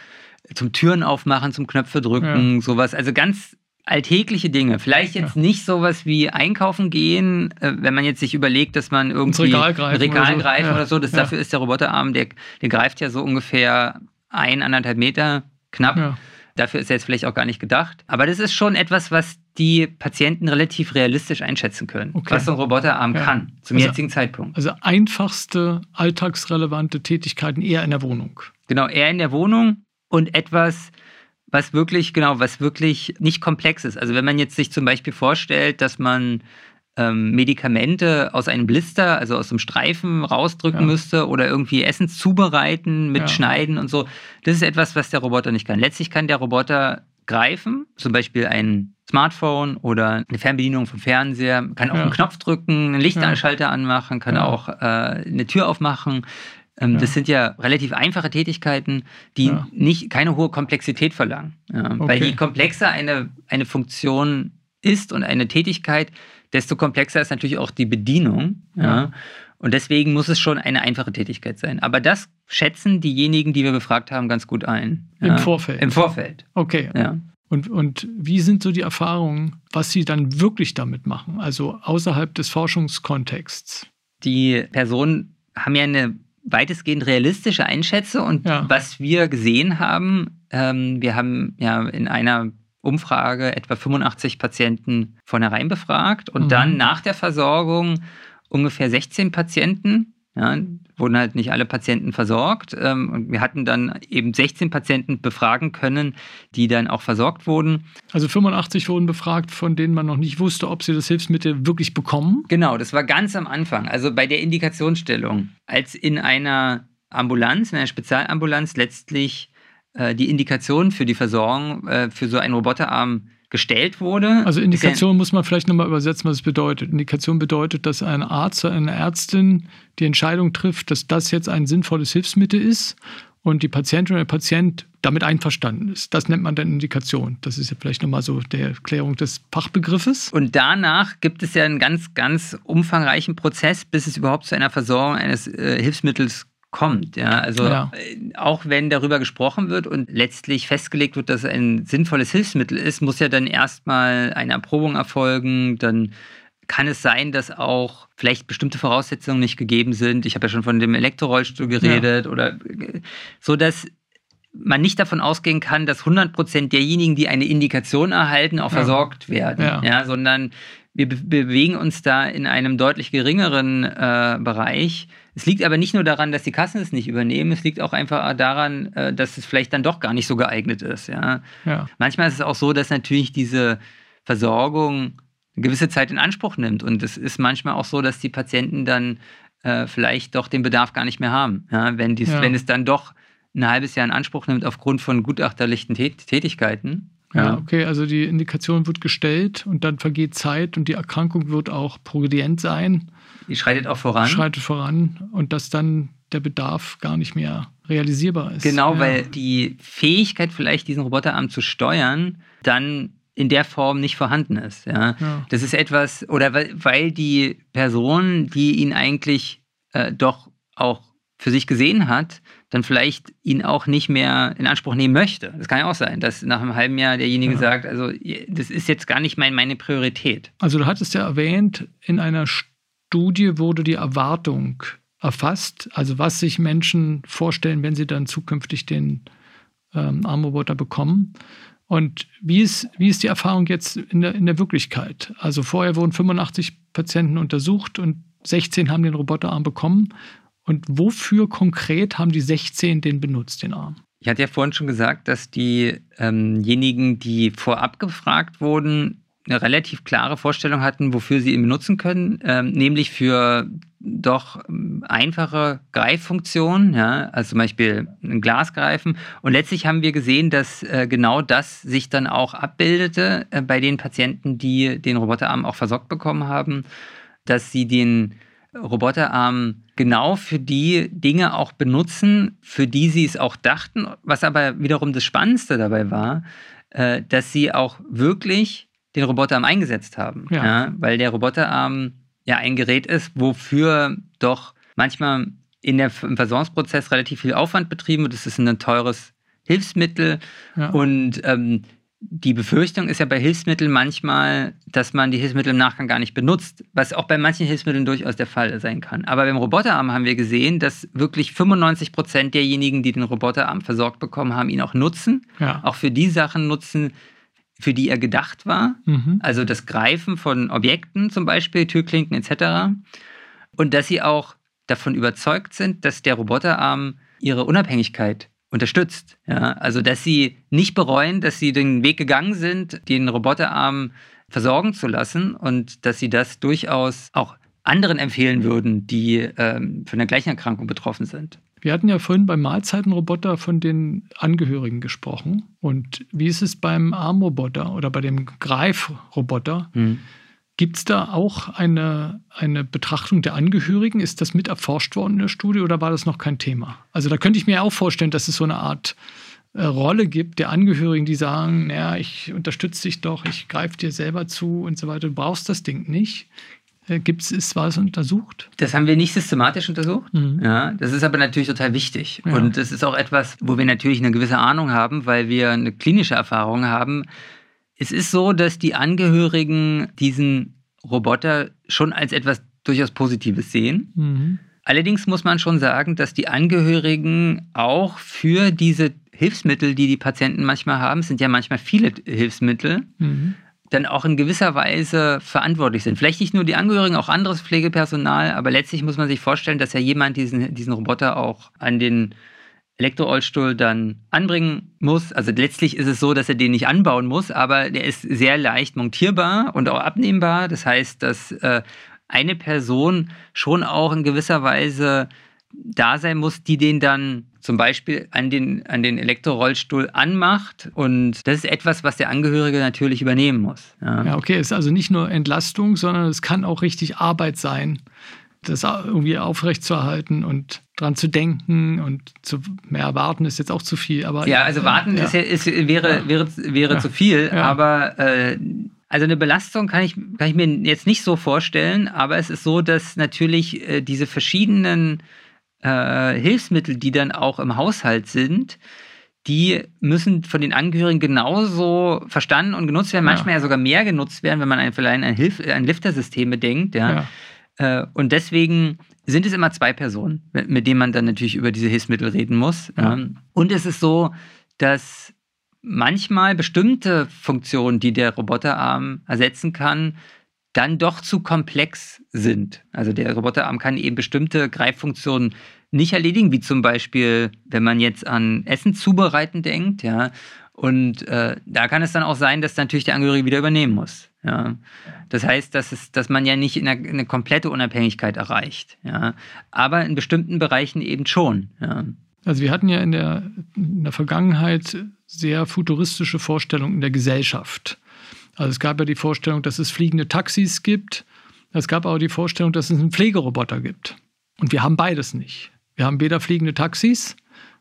zum Türen aufmachen, zum Knöpfe drücken, sowas. Also ganz alltägliche Dinge. Vielleicht jetzt ja. nicht sowas wie einkaufen gehen, äh, wenn man jetzt sich überlegt, dass man irgendwie Ins Regal greifen, Regal oder, so. greifen ja. oder so. Das, ja. Dafür ist der Roboterarm, der, der greift ja so ungefähr ein, anderthalb Meter knapp. Dafür ist er jetzt vielleicht auch gar nicht gedacht. Aber das ist schon etwas, was die Patienten relativ realistisch einschätzen können, okay. was so ein Roboterarm kann zum also, jetzigen Zeitpunkt. Also einfachste, alltagsrelevante Tätigkeiten eher in der Wohnung. Genau, eher in der Wohnung und etwas, was wirklich, genau, was wirklich nicht komplex ist. Also wenn man jetzt sich zum Beispiel vorstellt, dass man ähm, Medikamente aus einem Blister, also aus einem Streifen rausdrücken ja. müsste oder irgendwie Essen zubereiten mit ja. Schneiden und so. Das ist etwas, was der Roboter nicht kann. Letztlich kann der Roboter greifen, zum Beispiel ein Smartphone oder eine Fernbedienung vom Fernseher, kann auch ja. einen Knopf drücken, einen Lichtschalter anmachen, kann auch äh, eine Tür aufmachen. Ähm, ja. Das sind ja relativ einfache Tätigkeiten, die ja. nicht, keine hohe Komplexität verlangen. Okay. Weil je komplexer eine, eine Funktion ist und eine Tätigkeit, desto komplexer ist natürlich auch die Bedienung. Ja. Und deswegen muss es schon eine einfache Tätigkeit sein. Aber das schätzen diejenigen, die wir befragt haben, ganz gut ein. Im Vorfeld. Im Vorfeld. Okay. Ja. Und, und wie sind so die Erfahrungen, was Sie dann wirklich damit machen, also außerhalb des Forschungskontexts? Die Personen haben ja eine weitestgehend realistische einschätze. Und ja. was wir gesehen haben, ähm, wir haben ja in einer Umfrage etwa 85 Patienten vornherein befragt und mhm. dann nach der Versorgung ungefähr 16 Patienten ja, wurden halt nicht alle Patienten versorgt. Ähm, und wir hatten dann eben 16 Patienten befragen können, die dann auch versorgt wurden. Also 85 wurden befragt, von denen man noch nicht wusste, ob sie das Hilfsmittel wirklich bekommen? Genau, das war ganz am Anfang, also bei der Indikationsstellung. Als in einer Ambulanz, in einer Spezialambulanz letztlich äh, die Indikation für die Versorgung äh, für so einen Roboterarm gestellt wurde. Also Indikation muss man vielleicht nochmal übersetzen, was es bedeutet. Indikation bedeutet, dass ein Arzt oder eine Ärztin die Entscheidung trifft, dass das jetzt ein sinnvolles Hilfsmittel ist und die Patientin oder der Patient damit einverstanden ist. Das nennt man dann Indikation. Das ist ja vielleicht nochmal so der Erklärung des Fachbegriffes. Und danach gibt es ja einen ganz, ganz umfangreichen Prozess, bis es überhaupt zu einer Versorgung eines äh, Hilfsmittels kommt. Ja, also ja. Äh, auch wenn darüber gesprochen wird und letztlich festgelegt wird, dass es ein sinnvolles Hilfsmittel ist, muss ja dann erstmal eine Erprobung erfolgen, dann kann es sein, dass auch vielleicht bestimmte Voraussetzungen nicht gegeben sind. Ich habe ja schon von dem Elektrorollstuhl geredet ja. oder so, dass man nicht davon ausgehen kann, dass 100 Prozent derjenigen, die eine Indikation erhalten, auch ja. versorgt werden, ja. ja. sondern wir be bewegen uns da in einem deutlich geringeren äh, Bereich. Es liegt aber nicht nur daran, dass die Kassen es nicht übernehmen, es liegt auch einfach daran, äh, dass es vielleicht dann doch gar nicht so geeignet ist. Ja? ja. Manchmal ist es auch so, dass natürlich diese Versorgung eine gewisse Zeit in Anspruch nimmt. Und es ist manchmal auch so, dass die Patienten dann äh, vielleicht doch den Bedarf gar nicht mehr haben. Ja, wenn, dies, ja. wenn es dann doch ein halbes Jahr in Anspruch nimmt aufgrund von gutachterlichen Tät Tätigkeiten. Ja. okay, also die Indikation wird gestellt und dann vergeht Zeit und die Erkrankung wird auch progredient sein. Die schreitet auch voran. Schreitet voran und dass dann der Bedarf gar nicht mehr realisierbar ist. Genau, ja. weil die Fähigkeit vielleicht diesen Roboterarm zu steuern dann in der Form nicht vorhanden ist. Ja? ja. Das ist etwas, oder weil, weil die Person, die ihn eigentlich äh, doch auch für sich gesehen hat, dann vielleicht ihn auch nicht mehr in Anspruch nehmen möchte. Das kann ja auch sein, dass nach einem halben Jahr derjenige ja. sagt, also das ist jetzt gar nicht mein, meine Priorität. Also du hattest ja erwähnt, in einer Studie wurde die Erwartung erfasst, also was sich Menschen vorstellen, wenn sie dann zukünftig den ähm, Armroboter bekommen. Und wie ist, wie ist die Erfahrung jetzt in der, in der Wirklichkeit? Also vorher wurden 85 Patienten untersucht und 16 haben den Roboterarm bekommen. Und wofür konkret haben die 16 den benutzt, den Arm? Ich hatte ja vorhin schon gesagt, dass diejenigen, ähm die vorab gefragt wurden, eine relativ klare Vorstellung hatten, wofür sie ihn benutzen können, ähm, nämlich für doch ähm, einfache Greiffunktionen, ja, also zum Beispiel ein Glas greifen. Und letztlich haben wir gesehen, dass äh, genau das sich dann auch abbildete äh, bei den Patienten, die den Roboterarm auch versorgt bekommen haben, dass sie den Roboterarm genau für die Dinge auch benutzen, für die sie es auch dachten. Was aber wiederum das Spannendste dabei war, äh, dass sie auch wirklich den Roboterarm eingesetzt haben. Ja. ja. weil der Roboterarm ja ein Gerät ist, wofür doch manchmal in der, im Versorgungsprozess relativ viel Aufwand betrieben wird. Es ist ein teures Hilfsmittel ja. und ähm, die Befürchtung ist ja bei Hilfsmitteln manchmal, dass man die Hilfsmittel im Nachgang gar nicht benutzt, was auch bei manchen Hilfsmitteln durchaus der Fall sein kann. Aber beim Roboterarm haben wir gesehen, dass wirklich 95 Prozent derjenigen, die den Roboterarm versorgt bekommen haben, ihn auch nutzen, ja. auch für die Sachen nutzen, für die er gedacht war. Mhm. Also das Greifen von Objekten zum Beispiel, Türklinken etc. Und dass sie auch davon überzeugt sind, dass der Roboterarm ihre Unabhängigkeit unterstützt. Ja? Also dass sie nicht bereuen, dass sie den Weg gegangen sind, den Roboterarm versorgen zu lassen und dass sie das durchaus auch anderen empfehlen würden, die ähm, von der gleichen Erkrankung betroffen sind. Wir hatten ja vorhin beim Mahlzeitenroboter von den Angehörigen gesprochen. Und wie ist es beim Armroboter oder bei dem Greifroboter? Hm. Gibt es da auch eine, eine Betrachtung der Angehörigen? Ist das mit erforscht worden in der Studie oder war das noch kein Thema? Also da könnte ich mir auch vorstellen, dass es so eine Art äh, Rolle gibt der Angehörigen, die sagen, naja, ich unterstütze dich doch, ich greife dir selber zu und so weiter. Du brauchst das Ding nicht. Äh, gibt's, ist, war es untersucht? Das haben wir nicht systematisch untersucht. Mhm. Ja, das ist aber natürlich total wichtig. Ja. Und das ist auch etwas, wo wir natürlich eine gewisse Ahnung haben, weil wir eine klinische Erfahrung haben. Es ist so, dass die Angehörigen diesen Roboter schon als etwas durchaus Positives sehen. Mhm. Allerdings muss man schon sagen, dass die Angehörigen auch für diese Hilfsmittel, die die Patienten manchmal haben, sind ja manchmal viele Hilfsmittel, mhm dann auch in gewisser Weise verantwortlich sind. Vielleicht nicht nur die Angehörigen, auch anderes Pflegepersonal, aber letztlich muss man sich vorstellen, dass ja jemand diesen, diesen Roboter auch an den Elektrorollstuhl dann anbringen muss. Also letztlich ist es so, dass er den nicht anbauen muss, aber der ist sehr leicht montierbar und auch abnehmbar. Das heißt, dass äh, eine Person schon auch in gewisser Weise da sein muss, die den dann zum Beispiel an den, an den Elektrorollstuhl anmacht. Und das ist etwas, was der Angehörige natürlich übernehmen muss. Ja, ja okay, es ist also nicht nur Entlastung, sondern es kann auch richtig Arbeit sein, das irgendwie aufrechtzuerhalten und dran zu denken und zu mehr warten ist jetzt auch zu viel. Aber ja, also warten ja. Ist, ist, wäre, ja. wäre, wäre ja. zu viel, aber äh, also eine Belastung kann ich, kann ich mir jetzt nicht so vorstellen, aber es ist so, dass natürlich äh, diese verschiedenen äh, Hilfsmittel, die dann auch im Haushalt sind, die müssen von den Angehörigen genauso verstanden und genutzt werden, manchmal ja, ja sogar mehr genutzt werden, wenn man ein, vielleicht an, Hilf an Liftersystem bedenkt. Ja. ja. Äh, und deswegen sind es immer zwei Personen, mit denen man dann natürlich über diese Hilfsmittel reden muss. Ja. Und es ist so, dass manchmal bestimmte Funktionen, die der Roboterarm ersetzen kann, dann doch zu komplex sind. Also der Roboterarm kann eben bestimmte Greiffunktionen nicht erledigen, wie zum Beispiel, wenn man jetzt an Essen zubereiten denkt, ja. Und äh, da kann es dann auch sein, dass natürlich der Angehörige wieder übernehmen muss. Ja. Das heißt, dass, es, dass man ja nicht eine, eine komplette Unabhängigkeit erreicht. Ja. Aber in bestimmten Bereichen eben schon. Ja. Also wir hatten ja in der, in der Vergangenheit sehr futuristische Vorstellungen in der Gesellschaft. Also es gab ja die Vorstellung, dass es fliegende Taxis gibt. Es gab auch die Vorstellung, dass es einen Pflegeroboter gibt. Und wir haben beides nicht. Wir haben weder fliegende Taxis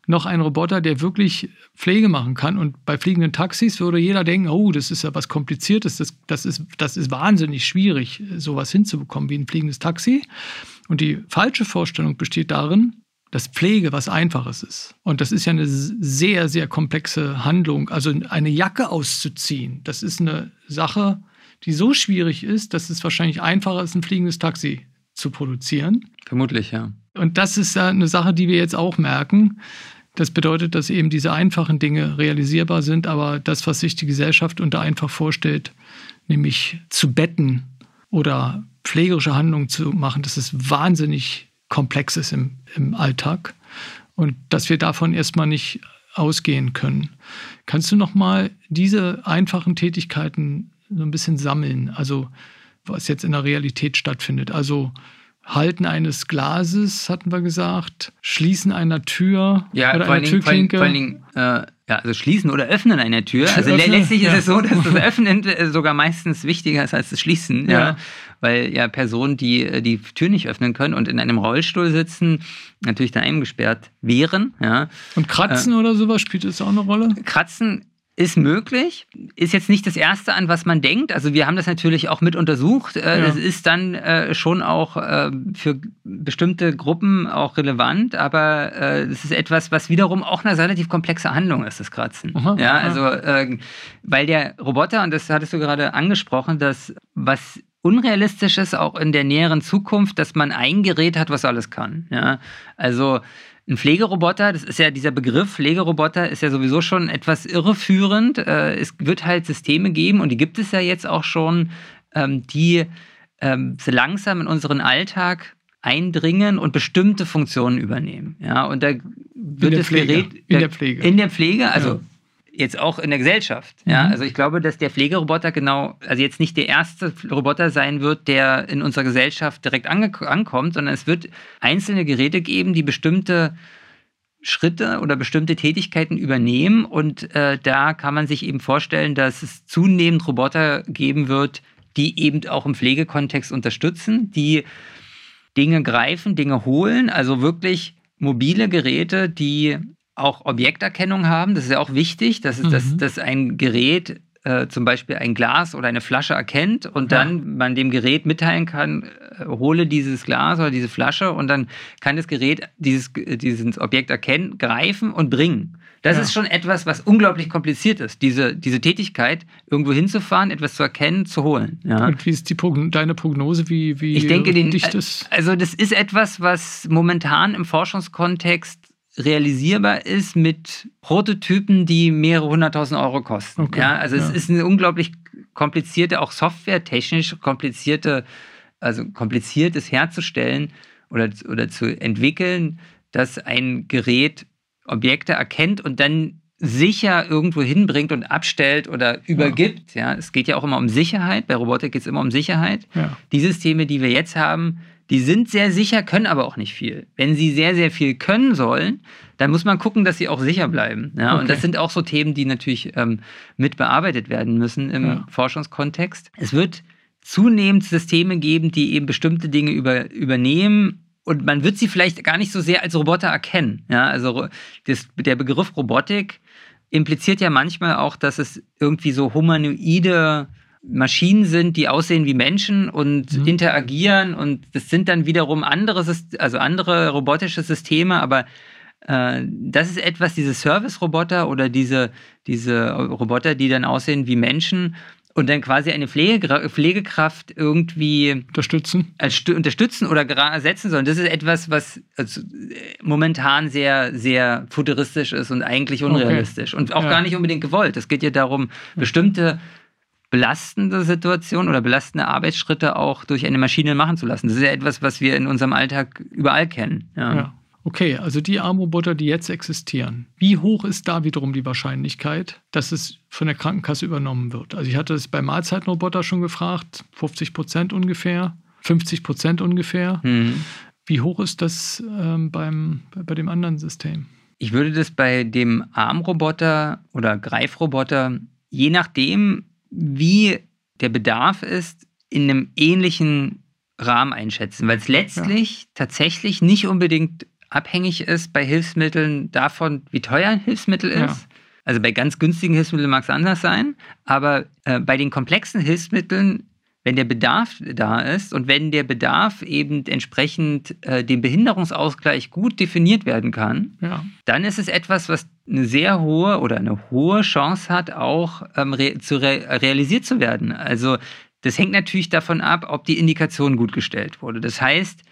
noch einen Roboter, der wirklich Pflege machen kann. Und bei fliegenden Taxis würde jeder denken, oh, das ist ja was Kompliziertes, das, das, ist, das ist wahnsinnig schwierig, sowas hinzubekommen wie ein fliegendes Taxi. Und die falsche Vorstellung besteht darin, dass Pflege was Einfaches ist. Und das ist ja eine sehr, sehr komplexe Handlung. Also eine Jacke auszuziehen, das ist eine Sache, die so schwierig ist, dass es wahrscheinlich einfacher ist, ein fliegendes Taxi zu produzieren. Vermutlich, ja. Und das ist ja eine Sache, die wir jetzt auch merken. Das bedeutet, dass eben diese einfachen Dinge realisierbar sind, aber das, was sich die Gesellschaft unter einfach vorstellt, nämlich zu betten oder pflegerische Handlungen zu machen, das ist wahnsinnig komplex ist im, im Alltag und dass wir davon erstmal nicht ausgehen können. Kannst du noch mal diese einfachen Tätigkeiten so ein bisschen sammeln? Also was jetzt in der Realität stattfindet. Also Halten eines Glases, hatten wir gesagt, Schließen einer Tür ja, oder einer Türklinke. Vor allen Dingen, äh, ja, also Schließen oder Öffnen einer Tür. Also Öffnen, letztlich ja. ist es so, dass das Öffnen äh, sogar meistens wichtiger ist als das Schließen. Ja. ja. Weil ja Personen, die äh, die Tür nicht öffnen können und in einem Rollstuhl sitzen, natürlich dann eingesperrt wären. Ja. Und Kratzen äh, oder sowas spielt das auch eine Rolle? Kratzen ist möglich, ist jetzt nicht das Erste, an was man denkt. Also wir haben das natürlich auch mit untersucht. Äh, ja. Das ist dann äh, schon auch äh, für bestimmte Gruppen auch relevant, aber das ist etwas, was wiederum auch eine relativ komplexe Handlung ist, das Kratzen. Aha, ja, also weil der Roboter, und das hattest du gerade angesprochen, dass was unrealistisch ist, auch in der näheren Zukunft, dass man ein Gerät hat, was alles kann. Ja, also ein Pflegeroboter, das ist ja dieser Begriff Pflegeroboter, ist ja sowieso schon etwas irreführend. Äh, es wird halt Systeme geben und die gibt es ja jetzt auch schon, ähm, die ähm, so langsam in unseren Alltag eindringen und bestimmte Funktionen übernehmen. Ja, und da wird das Pflege. Gerät in der Pflege. In der Pflege, also ja jetzt auch in der Gesellschaft. Ja, mhm. also ich glaube, dass der Pflegeroboter genau, also jetzt nicht der erste Roboter sein wird, der in unserer Gesellschaft direkt ankommt, sondern es wird einzelne Geräte geben, die bestimmte Schritte oder bestimmte Tätigkeiten übernehmen und äh, da kann man sich eben vorstellen, dass es zunehmend Roboter geben wird, die eben auch im Pflegekontext unterstützen, die Dinge greifen, Dinge holen, also wirklich mobile Geräte, die auch Objekterkennung haben. Das ist ja auch wichtig, dass, mhm. dass, dass ein Gerät äh, zum Beispiel ein Glas oder eine Flasche erkennt und ja. dann man dem Gerät mitteilen kann, äh, hole dieses Glas oder diese Flasche und dann kann das Gerät dieses, dieses Objekt erkennen, greifen und bringen. Das ja. ist schon etwas, was unglaublich kompliziert ist, diese, diese Tätigkeit, irgendwo hinzufahren, etwas zu erkennen, zu holen. Ja. Und wie ist die Progn deine Prognose, wie, wie ich denke, den, dicht ist? Also das ist etwas, was momentan im Forschungskontext realisierbar ist mit Prototypen, die mehrere hunderttausend Euro kosten. Okay. Ja, also ja. es ist eine unglaublich komplizierte, auch softwaretechnisch komplizierte, also kompliziertes herzustellen oder, oder zu entwickeln, dass ein Gerät Objekte erkennt und dann sicher irgendwo hinbringt und abstellt oder übergibt. Ja. ja. Es geht ja auch immer um Sicherheit. Bei Robotik geht es immer um Sicherheit. Die Systeme, die wir jetzt haben, die sind sehr sicher, können aber auch nicht viel. Wenn sie sehr, sehr viel können sollen, dann muss man gucken, dass sie auch sicher bleiben. Ja, okay. Und das sind auch so Themen, die natürlich ähm, mit bearbeitet werden müssen im ja. Forschungskontext. Es wird zunehmend Systeme geben, die eben bestimmte Dinge über, übernehmen und man wird sie vielleicht gar nicht so sehr als Roboter erkennen. Ja, also das, der Begriff Robotik impliziert ja manchmal auch, dass es irgendwie so humanoide Maschinen sind, die aussehen wie Menschen und mhm. interagieren und das sind dann wiederum andere, also andere robotische Systeme, aber äh, das ist etwas, diese Service-Roboter oder diese, diese Roboter, die dann aussehen wie Menschen und dann quasi eine Pflege, Pflegekraft irgendwie unterstützen, unterstützen oder ersetzen sollen. Das ist etwas, was also momentan sehr, sehr futuristisch ist und eigentlich unrealistisch okay. und auch ja. gar nicht unbedingt gewollt. Es geht ja darum, bestimmte belastende Situationen oder belastende Arbeitsschritte auch durch eine Maschine machen zu lassen. Das ist ja etwas, was wir in unserem Alltag überall kennen. Ja. ja. Okay, also die Armroboter, die jetzt existieren, wie hoch ist da wiederum die Wahrscheinlichkeit, dass es von der Krankenkasse übernommen wird? Also ich hatte es bei Mahlzeitenroboter schon gefragt, 50 Prozent ungefähr, 50 Prozent ungefähr. Mhm. Wie hoch ist das ähm, beim, bei dem anderen System? Ich würde das bei dem Armroboter oder Greifroboter, je nachdem, wie der Bedarf ist, in einem ähnlichen Rahmen einschätzen, weil es letztlich ja. tatsächlich nicht unbedingt abhängig ist bei Hilfsmitteln davon, wie teuer ein Hilfsmittel ist. Ja. Also bei ganz günstigen Hilfsmitteln mag es anders sein, aber äh, bei den komplexen Hilfsmitteln, wenn der Bedarf da ist und wenn der Bedarf eben entsprechend äh, dem Behinderungsausgleich gut definiert werden kann, ja. dann ist es etwas, was eine sehr hohe oder eine hohe Chance hat, auch ähm, re zu re realisiert zu werden. Also das hängt natürlich davon ab, ob die Indikation gut gestellt wurde. Das heißt,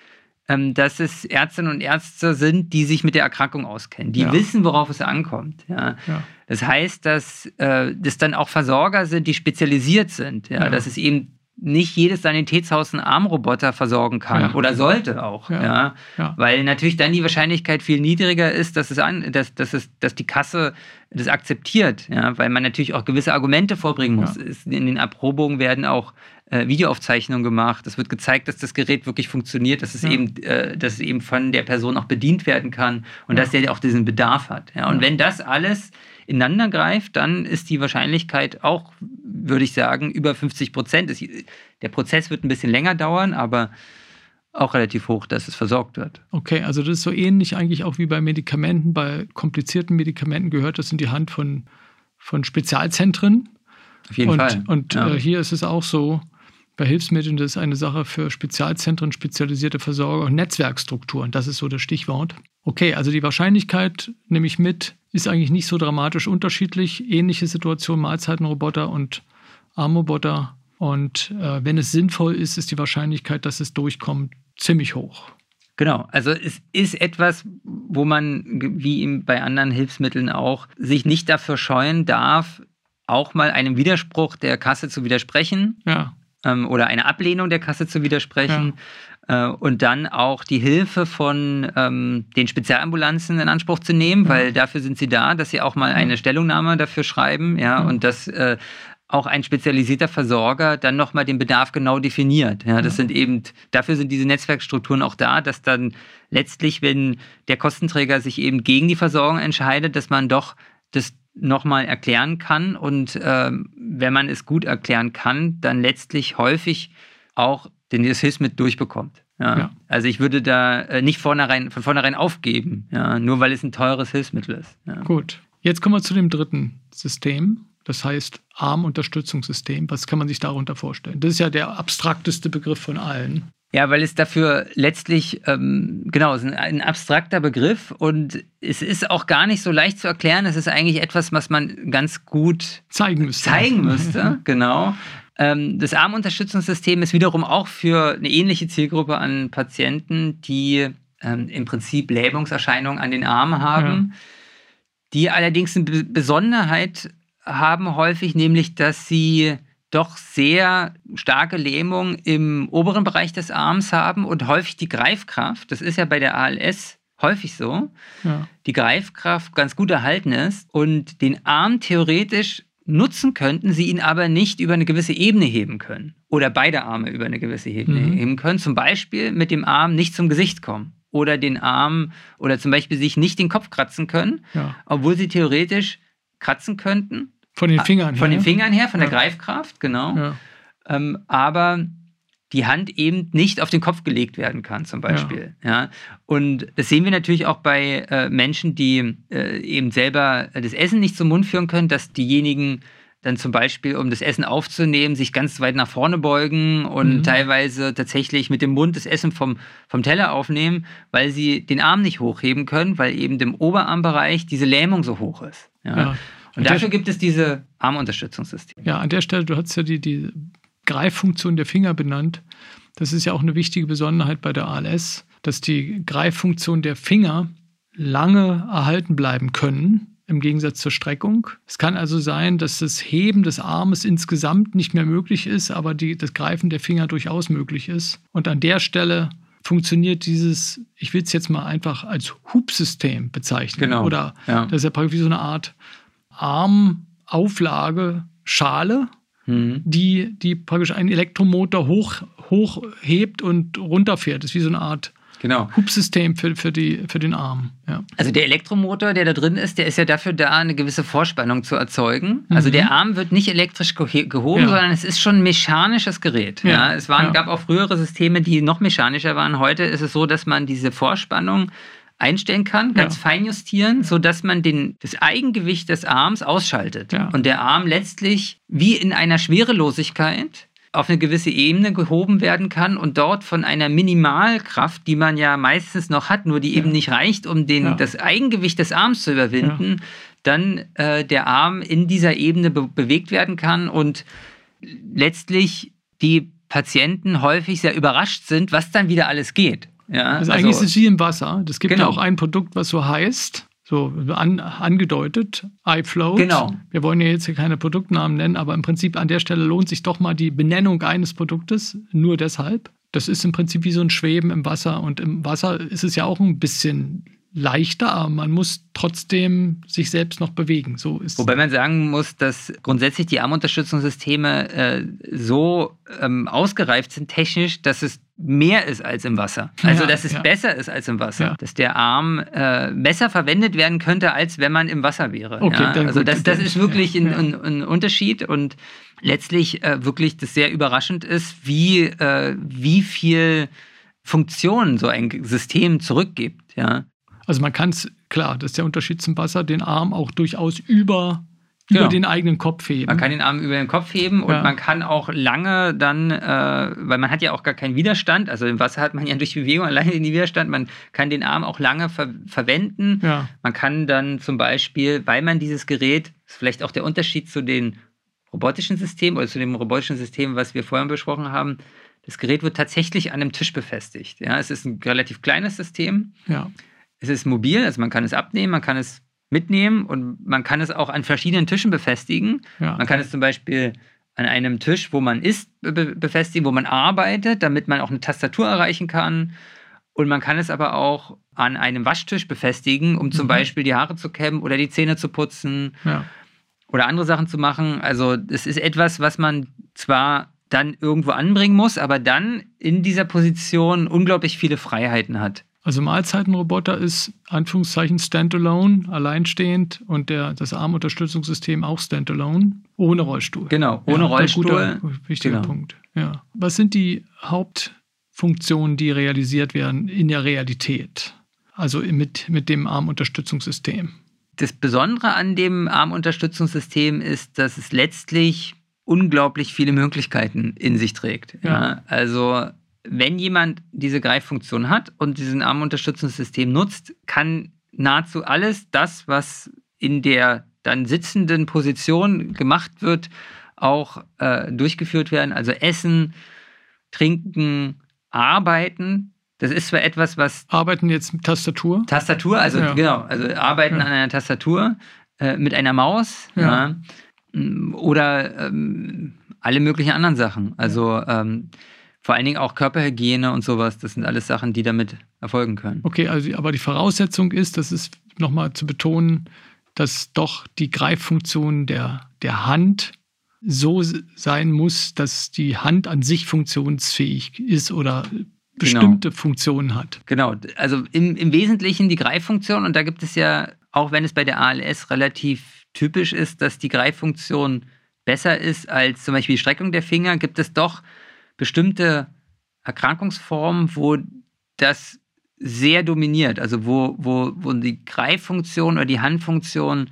ähm, dass es Ärztinnen und Ärzte sind, die sich mit der Erkrankung auskennen, die ja. wissen, worauf es ankommt. Ja. ja. Das heißt, dass äh, das dann auch Versorger sind, die spezialisiert sind. Ja. Dass es eben nicht jedes Sanitätshaus einen Armroboter versorgen kann ja. oder sollte auch, ja. ja. Ja. weil natürlich dann die Wahrscheinlichkeit viel niedriger ist, dass es an, dass, dass es, dass die Kasse das akzeptiert, ja, weil man natürlich auch gewisse Argumente vorbringen muss. In den Erprobungen werden auch äh, Videoaufzeichnungen gemacht. Es wird gezeigt, dass das Gerät wirklich funktioniert, dass es eben, äh, dass es eben von der Person auch bedient werden kann und dass der auch diesen Bedarf hat. Ja. Und wenn das alles ineinander greift, dann ist die Wahrscheinlichkeit auch, würde ich sagen, über 50 Prozent. Der Prozess wird ein bisschen länger dauern, aber auch relativ hoch, dass es versorgt wird. Okay, also das ist so ähnlich eigentlich auch wie bei Medikamenten. Bei komplizierten Medikamenten gehört das in die Hand von, von Spezialzentren. Auf jeden und, Fall. Und ja. äh, hier ist es auch so, bei Hilfsmitteln, das ist eine Sache für Spezialzentren, spezialisierte Versorger und Netzwerkstrukturen. Das ist so das Stichwort. Okay, also die Wahrscheinlichkeit, nehme ich mit, ist eigentlich nicht so dramatisch unterschiedlich. Ähnliche Situation, Mahlzeitenroboter und Armroboter. Und äh, wenn es sinnvoll ist, ist die Wahrscheinlichkeit, dass es durchkommt, ziemlich hoch. Genau, also es ist etwas, wo man, wie bei anderen Hilfsmitteln auch, sich nicht dafür scheuen darf, auch mal einem Widerspruch der Kasse zu widersprechen. Ja. Ähm, oder eine Ablehnung der Kasse zu widersprechen. Ja. Äh, und dann auch die Hilfe von ähm, den Spezialambulanzen in Anspruch zu nehmen, ja. weil dafür sind sie da, dass sie auch mal eine Stellungnahme dafür schreiben, ja, und dass äh, auch ein spezialisierter Versorger dann nochmal den Bedarf genau definiert. Ja, das sind eben, dafür sind diese Netzwerkstrukturen auch da, dass dann letztlich, wenn der Kostenträger sich eben gegen die Versorgung entscheidet, dass man doch das nochmal erklären kann und äh, wenn man es gut erklären kann, dann letztlich häufig auch den das Hilfsmittel durchbekommt. Ja. ja. Also ich würde da äh, nicht vornherein, von vornherein aufgeben, ja, nur weil es ein teures Hilfsmittel ist. Gut. Jetzt kommen wir zu dem dritten System. Das heißt Armunterstützungssystem. Was kann man sich darunter vorstellen? Das ist ja der abstrakteste Begriff von allen. Ja, weil es dafür letztlich, ähm, genau, es ist ein, abstrakter Begriff und es ist auch gar nicht so leicht zu erklären. Es ist eigentlich etwas, was man ganz gut zeigen müsste. Zeigen müsste, genau. Ähm, das Armunterstützungssystem ist wiederum auch für eine ähnliche Zielgruppe an Patienten, die ähm, im Prinzip Lähmungserscheinungen an den Armen haben, ja. die allerdings eine Besonderheit haben häufig, nämlich dass sie doch sehr starke Lähmung im oberen Bereich des Arms haben und häufig die Greifkraft. Das ist ja bei der ALS häufig so, ja. die Greifkraft ganz gut erhalten ist und den Arm theoretisch nutzen könnten, sie ihn aber nicht über eine gewisse Ebene heben können. Oder beide Arme über eine gewisse Ebene mhm. heben können. Zum Beispiel mit dem Arm nicht zum Gesicht kommen. Oder den Arm oder zum Beispiel sich nicht den Kopf kratzen können, ja. obwohl sie theoretisch kratzen könnten. Von den Fingern her. Von den Fingern her, von ja. der Greifkraft, genau. Ähm, aber die Hand eben nicht auf den Kopf gelegt werden kann, zum Beispiel. Ja. ja. Und das sehen wir natürlich auch bei äh, Menschen, die äh, eben selber das Essen nicht zum Mund führen können, dass diejenigen dann zum Beispiel, um das Essen aufzunehmen, sich ganz weit nach vorne beugen und mhm. teilweise tatsächlich mit dem Mund das Essen vom, vom Teller aufnehmen, weil sie den Arm nicht hochheben können, weil eben im Oberarmbereich diese Lähmung so hoch ist. Ja. ja. Und dafür gibt es diese Armunterstützungssysteme. Ja, an der Stelle, du hast ja die, die Greiffunktion der Finger benannt. Das ist ja auch eine wichtige Besonderheit bei der ALS, dass die Greiffunktion der Finger lange erhalten bleiben können, im Gegensatz zur Streckung. Es kann also sein, dass das Heben des Armes insgesamt nicht mehr möglich ist, aber die, das Greifen der Finger durchaus möglich ist. Und an der Stelle funktioniert dieses, ich will es jetzt mal einfach als Hubsystem bezeichnen. Genau. Oder ja. das ist ja praktisch wie so eine Art Armauflage, Schale, mhm. die, die praktisch einen Elektromotor hoch, hochhebt und runterfährt. Das ist wie so eine Art genau. Hubsystem für, für, die, für den Arm. Ja. Also der Elektromotor, der da drin ist, der ist ja dafür da, eine gewisse Vorspannung zu erzeugen. Also mhm. der Arm wird nicht elektrisch gehoben, ja. sondern es ist schon ein mechanisches Gerät. Ja. ja. Es waren, gab auch frühere Systeme, die noch mechanischer waren. Heute ist es so, dass man diese Vorspannung einstellen kann, ganz ja. fein justieren, sodass man den, das Eigengewicht des Arms ausschaltet. Ja. Und der Arm letztlich wie in einer Schwerelosigkeit auf eine gewisse Ebene gehoben werden kann und dort von einer Minimalkraft, die man ja meistens noch hat, nur die ja. eben nicht reicht, um den, das Eigengewicht des Arms zu überwinden, dann äh, der Arm in dieser Ebene be bewegt werden kann und letztlich die Patienten häufig sehr überrascht sind, was dann wieder alles geht. Ja, also, eigentlich ist es wie im Wasser. Es gibt genau. ja auch ein Produkt, was so heißt, so an, angedeutet, iFloat. Genau. Wir wollen ja jetzt hier keine Produktnamen nennen, aber im Prinzip an der Stelle lohnt sich doch mal die Benennung eines Produktes, nur deshalb. Das ist im Prinzip wie so ein Schweben im Wasser und im Wasser ist es ja auch ein bisschen leichter, aber man muss trotzdem sich selbst noch bewegen. So ist Wobei man sagen muss, dass grundsätzlich die Armunterstützungssysteme äh, so ähm, ausgereift sind technisch, dass es mehr ist als im Wasser. Also, ja, dass es ja. besser ist als im Wasser. Ja. Dass der Arm äh, besser verwendet werden könnte, als wenn man im Wasser wäre. Okay, also, das, das ist wirklich ein, ein, ein Unterschied und letztlich äh, wirklich das sehr überraschend ist, wie, äh, wie viel Funktionen so ein System zurückgibt. Ja. Also man kann es, klar, das ist der Unterschied zum Wasser, den Arm auch durchaus über über genau. den eigenen Kopf heben. Man kann den Arm über den Kopf heben und ja. man kann auch lange dann, äh, weil man hat ja auch gar keinen Widerstand, also im Wasser hat man ja durch Bewegung alleine den Widerstand, man kann den Arm auch lange ver verwenden. Ja. Man kann dann zum Beispiel, weil man dieses Gerät, ist vielleicht auch der Unterschied zu den robotischen Systemen oder zu dem robotischen System, was wir vorhin besprochen haben, das Gerät wird tatsächlich an einem Tisch befestigt. Ja, es ist ein relativ kleines System. Ja. Es ist mobil, also man kann es abnehmen, man kann es mitnehmen und man kann es auch an verschiedenen Tischen befestigen. Ja. Man kann es zum Beispiel an einem Tisch, wo man isst, be befestigen, wo man arbeitet, damit man auch eine Tastatur erreichen kann. Und man kann es aber auch an einem Waschtisch befestigen, um zum mhm. Beispiel die Haare zu kämmen oder die Zähne zu putzen ja. oder andere Sachen zu machen. Also es ist etwas, was man zwar dann irgendwo anbringen muss, aber dann in dieser Position unglaublich viele Freiheiten hat. Also Mahlzeitenroboter ist Anführungszeichen standalone, alleinstehend und der, das Armunterstützungssystem auch standalone, ohne Rollstuhl. Genau, ohne ja, Rollstuhl. Guter, wichtiger genau. Punkt. Ja. Was sind die Hauptfunktionen, die realisiert werden in der Realität? Also mit, mit dem Armunterstützungssystem? Das Besondere an dem Armunterstützungssystem ist, dass es letztlich unglaublich viele Möglichkeiten in sich trägt. Ja. ja. Also wenn jemand diese Greiffunktion hat und diesen Armunterstützungssystem nutzt, kann nahezu alles das, was in der dann sitzenden Position gemacht wird, auch äh, durchgeführt werden. Also Essen, Trinken, Arbeiten. Das ist zwar etwas, was. Arbeiten jetzt mit Tastatur? Tastatur, also ja. genau, also Arbeiten ja. an einer Tastatur äh, mit einer Maus. Ja. Oder ähm, alle möglichen anderen Sachen. Also ähm, vor allen Dingen auch Körperhygiene und sowas. Das sind alles Sachen, die damit erfolgen können. Okay, also aber die Voraussetzung ist, das ist nochmal zu betonen, dass doch die Greiffunktion der, der Hand so sein muss, dass die Hand an sich funktionsfähig ist oder bestimmte genau. Funktionen hat. Genau, also im, im Wesentlichen die Greiffunktion und da gibt es ja, auch wenn es bei der ALS relativ typisch ist, dass die Greiffunktion besser ist als zum Beispiel die Streckung der Finger, gibt es doch bestimmte Erkrankungsformen, wo das sehr dominiert, also wo, wo, wo die Greiffunktion oder die Handfunktion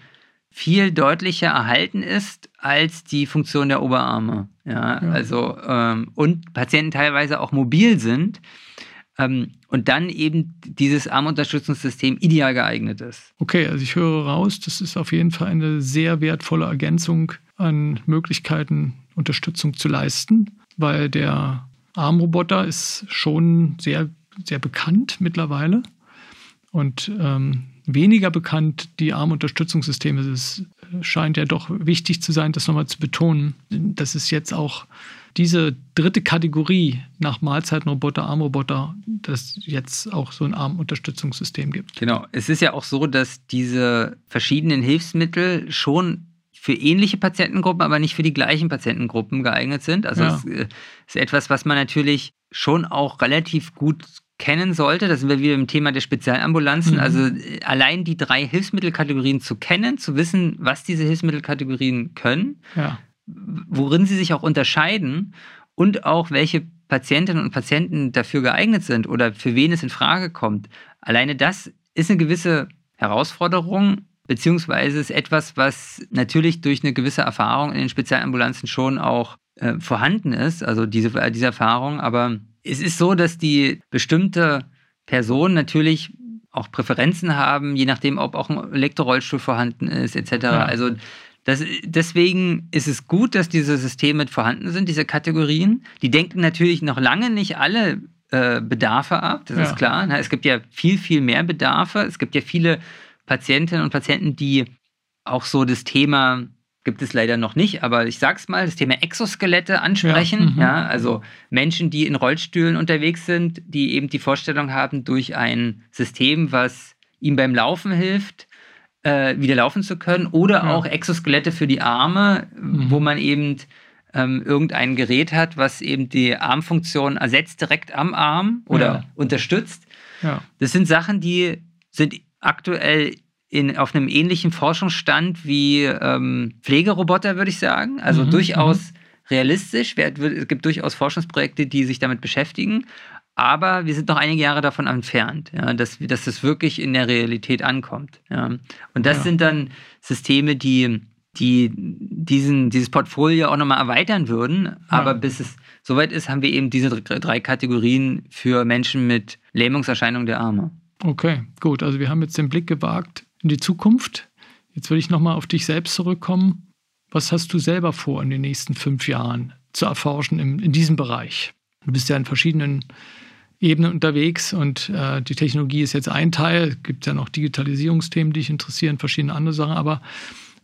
viel deutlicher erhalten ist als die Funktion der Oberarme. Ja, ja. also ähm, und Patienten teilweise auch mobil sind ähm, und dann eben dieses Armunterstützungssystem ideal geeignet ist. Okay, also ich höre raus, das ist auf jeden Fall eine sehr wertvolle Ergänzung an Möglichkeiten, Unterstützung zu leisten, weil der Armroboter ist schon sehr, sehr bekannt mittlerweile. Und ähm, weniger bekannt die Armunterstützungssysteme. Es scheint ja doch wichtig zu sein, das nochmal zu betonen, dass es jetzt auch diese dritte Kategorie nach Mahlzeitenroboter, Armroboter, dass jetzt auch so ein Armunterstützungssystem gibt. Genau. Es ist ja auch so, dass diese verschiedenen Hilfsmittel schon für ähnliche Patientengruppen, aber nicht für die gleichen Patientengruppen geeignet sind. Also ja. es äh, ist etwas, was man natürlich schon auch relativ gut kennen sollte. Da sind wir wieder im Thema der Spezialambulanzen. Mhm. Also äh, allein die drei Hilfsmittelkategorien zu kennen, zu wissen, was diese Hilfsmittelkategorien können, ja. worin sie sich auch unterscheiden und auch welche Patientinnen und Patienten dafür geeignet sind oder für wen es in Frage kommt. Alleine das ist eine gewisse Herausforderung, beziehungsweise ist etwas, was natürlich durch eine gewisse Erfahrung in den Spezialambulanzen schon auch äh, vorhanden ist, also diese, diese Erfahrung, aber es ist so, dass die bestimmte Personen natürlich auch Präferenzen haben, je nachdem, ob auch ein Elektrorollstuhl vorhanden ist, etc. Ja. Also das, deswegen ist es gut, dass diese Systeme vorhanden sind, diese Kategorien. Die denken natürlich noch lange nicht alle äh, Bedarfe ab, das ja. ist klar. Na, es gibt ja viel, viel mehr Bedarfe. Es gibt ja viele Patientinnen und Patienten, die auch so das Thema gibt es leider noch nicht, aber ich sag's mal, das Thema Exoskelette ansprechen. Ja, mhm. ja, also Menschen, die in Rollstühlen unterwegs sind, die eben die Vorstellung haben, durch ein System, was ihm beim Laufen hilft, äh, wieder laufen zu können. Oder ja. auch Exoskelette für die Arme, mhm. wo man eben ähm, irgendein Gerät hat, was eben die Armfunktion ersetzt direkt am Arm oder ja. unterstützt. Das sind Sachen, die sind aktuell in, auf einem ähnlichen Forschungsstand wie ähm, Pflegeroboter, würde ich sagen. Also mhm, durchaus mhm. realistisch. Es gibt durchaus Forschungsprojekte, die sich damit beschäftigen. Aber wir sind noch einige Jahre davon entfernt, ja, dass, dass das wirklich in der Realität ankommt. Ja. Und das ja. sind dann Systeme, die, die diesen, dieses Portfolio auch nochmal erweitern würden. Aber bis es soweit ist, haben wir eben diese drei Kategorien für Menschen mit Lähmungserscheinungen der Arme. Okay, gut. Also wir haben jetzt den Blick gewagt in die Zukunft. Jetzt will ich nochmal auf dich selbst zurückkommen. Was hast du selber vor in den nächsten fünf Jahren zu erforschen in, in diesem Bereich? Du bist ja in verschiedenen Ebenen unterwegs und äh, die Technologie ist jetzt ein Teil. Es gibt ja noch Digitalisierungsthemen, die dich interessieren, verschiedene andere Sachen. Aber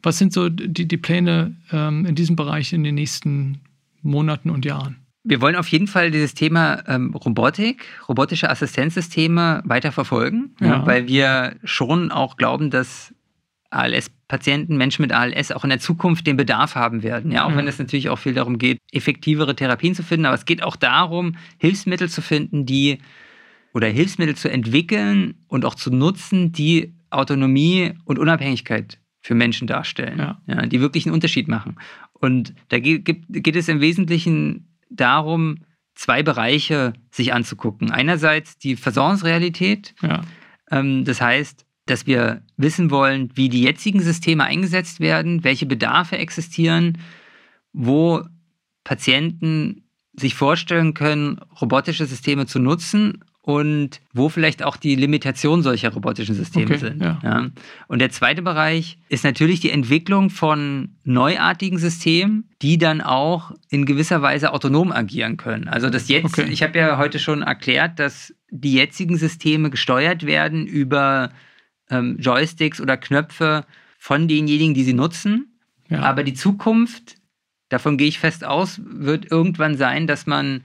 was sind so die, die Pläne ähm, in diesem Bereich in den nächsten Monaten und Jahren? Wir wollen auf jeden Fall dieses Thema ähm, Robotik, robotische Assistenzsysteme weiter verfolgen, ja. Ja, weil wir schon auch glauben, dass ALS-Patienten, Menschen mit ALS auch in der Zukunft den Bedarf haben werden. Ja, auch ja. wenn es natürlich auch viel darum geht, effektivere Therapien zu finden, aber es geht auch darum, Hilfsmittel zu finden, die oder Hilfsmittel zu entwickeln und auch zu nutzen, die Autonomie und Unabhängigkeit für Menschen darstellen, ja. ja die wirklich einen Unterschied machen. Und da geht, geht es im Wesentlichen darum, zwei Bereiche sich anzugucken. Einerseits die Versorgungsrealität. Ja. Ähm, das heißt, dass wir wissen wollen, wie die jetzigen Systeme eingesetzt werden, welche Bedarfe existieren, wo Patienten sich vorstellen können, robotische Systeme zu nutzen und wo vielleicht auch die Limitationen solcher robotischen Systeme okay, sind. Ja. Ja. Und der zweite Bereich ist natürlich die Entwicklung von neuartigen Systemen, die dann auch in gewisser Weise autonom agieren können. Also das jetzt, okay. ich habe ja heute schon erklärt, dass die jetzigen Systeme gesteuert werden über ähm, Joysticks oder Knöpfe von denjenigen, die sie nutzen. Ja. Aber die Zukunft, davon gehe ich fest aus, wird irgendwann sein, dass man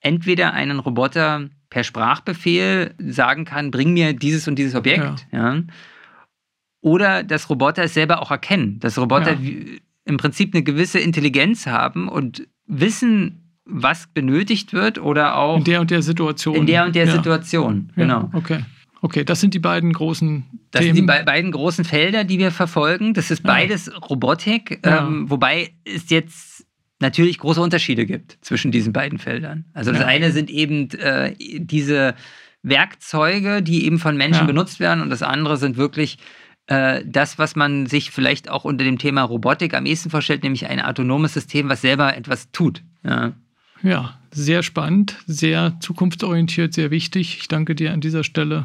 entweder einen Roboter per Sprachbefehl sagen kann, bring mir dieses und dieses Objekt, ja. ja oder dass Roboter es selber auch erkennen, dass Roboter ja. im Prinzip eine gewisse Intelligenz haben und wissen, was benötigt wird oder auch in der und der Situation. In der und der ja. Situation, genau. Okay. Okay, das sind die beiden großen das Themen. sind die be beiden großen Felder, die wir verfolgen. Das ist beides Robotik, ähm, wobei es jetzt natürlich große Unterschiede gibt zwischen diesen beiden Feldern. Also das eine sind eben äh, diese Werkzeuge, die eben von Menschen benutzt werden und das andere sind wirklich äh, das, was man sich vielleicht auch unter dem Thema Robotik am ehesten vorstellt, nämlich ein autonomes System, was selber etwas tut. Ja. ja, sehr spannend, sehr zukunftsorientiert, sehr wichtig. Ich danke dir an dieser Stelle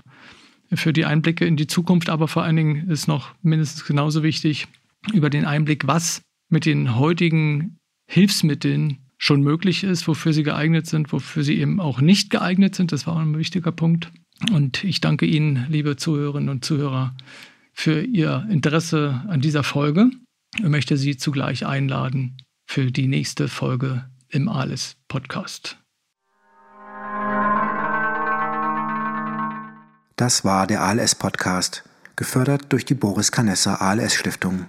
für die Einblicke in die Zukunft, aber vor allen Dingen ist noch mindestens genauso wichtig über den Einblick, was mit den heutigen Hilfsmitteln schon möglich ist, wofür sie geeignet sind, wofür sie eben auch nicht geeignet sind. Das war ein wichtiger Punkt. Und ich danke Ihnen, liebe Zuhörerinnen und Zuhörer, für Ihr Interesse an dieser Folge. Ich möchte Sie zugleich einladen für die nächste Folge im ALIS Podcast. Das war der ALS Podcast, gefördert durch die Boris Canessa ALS Stiftung.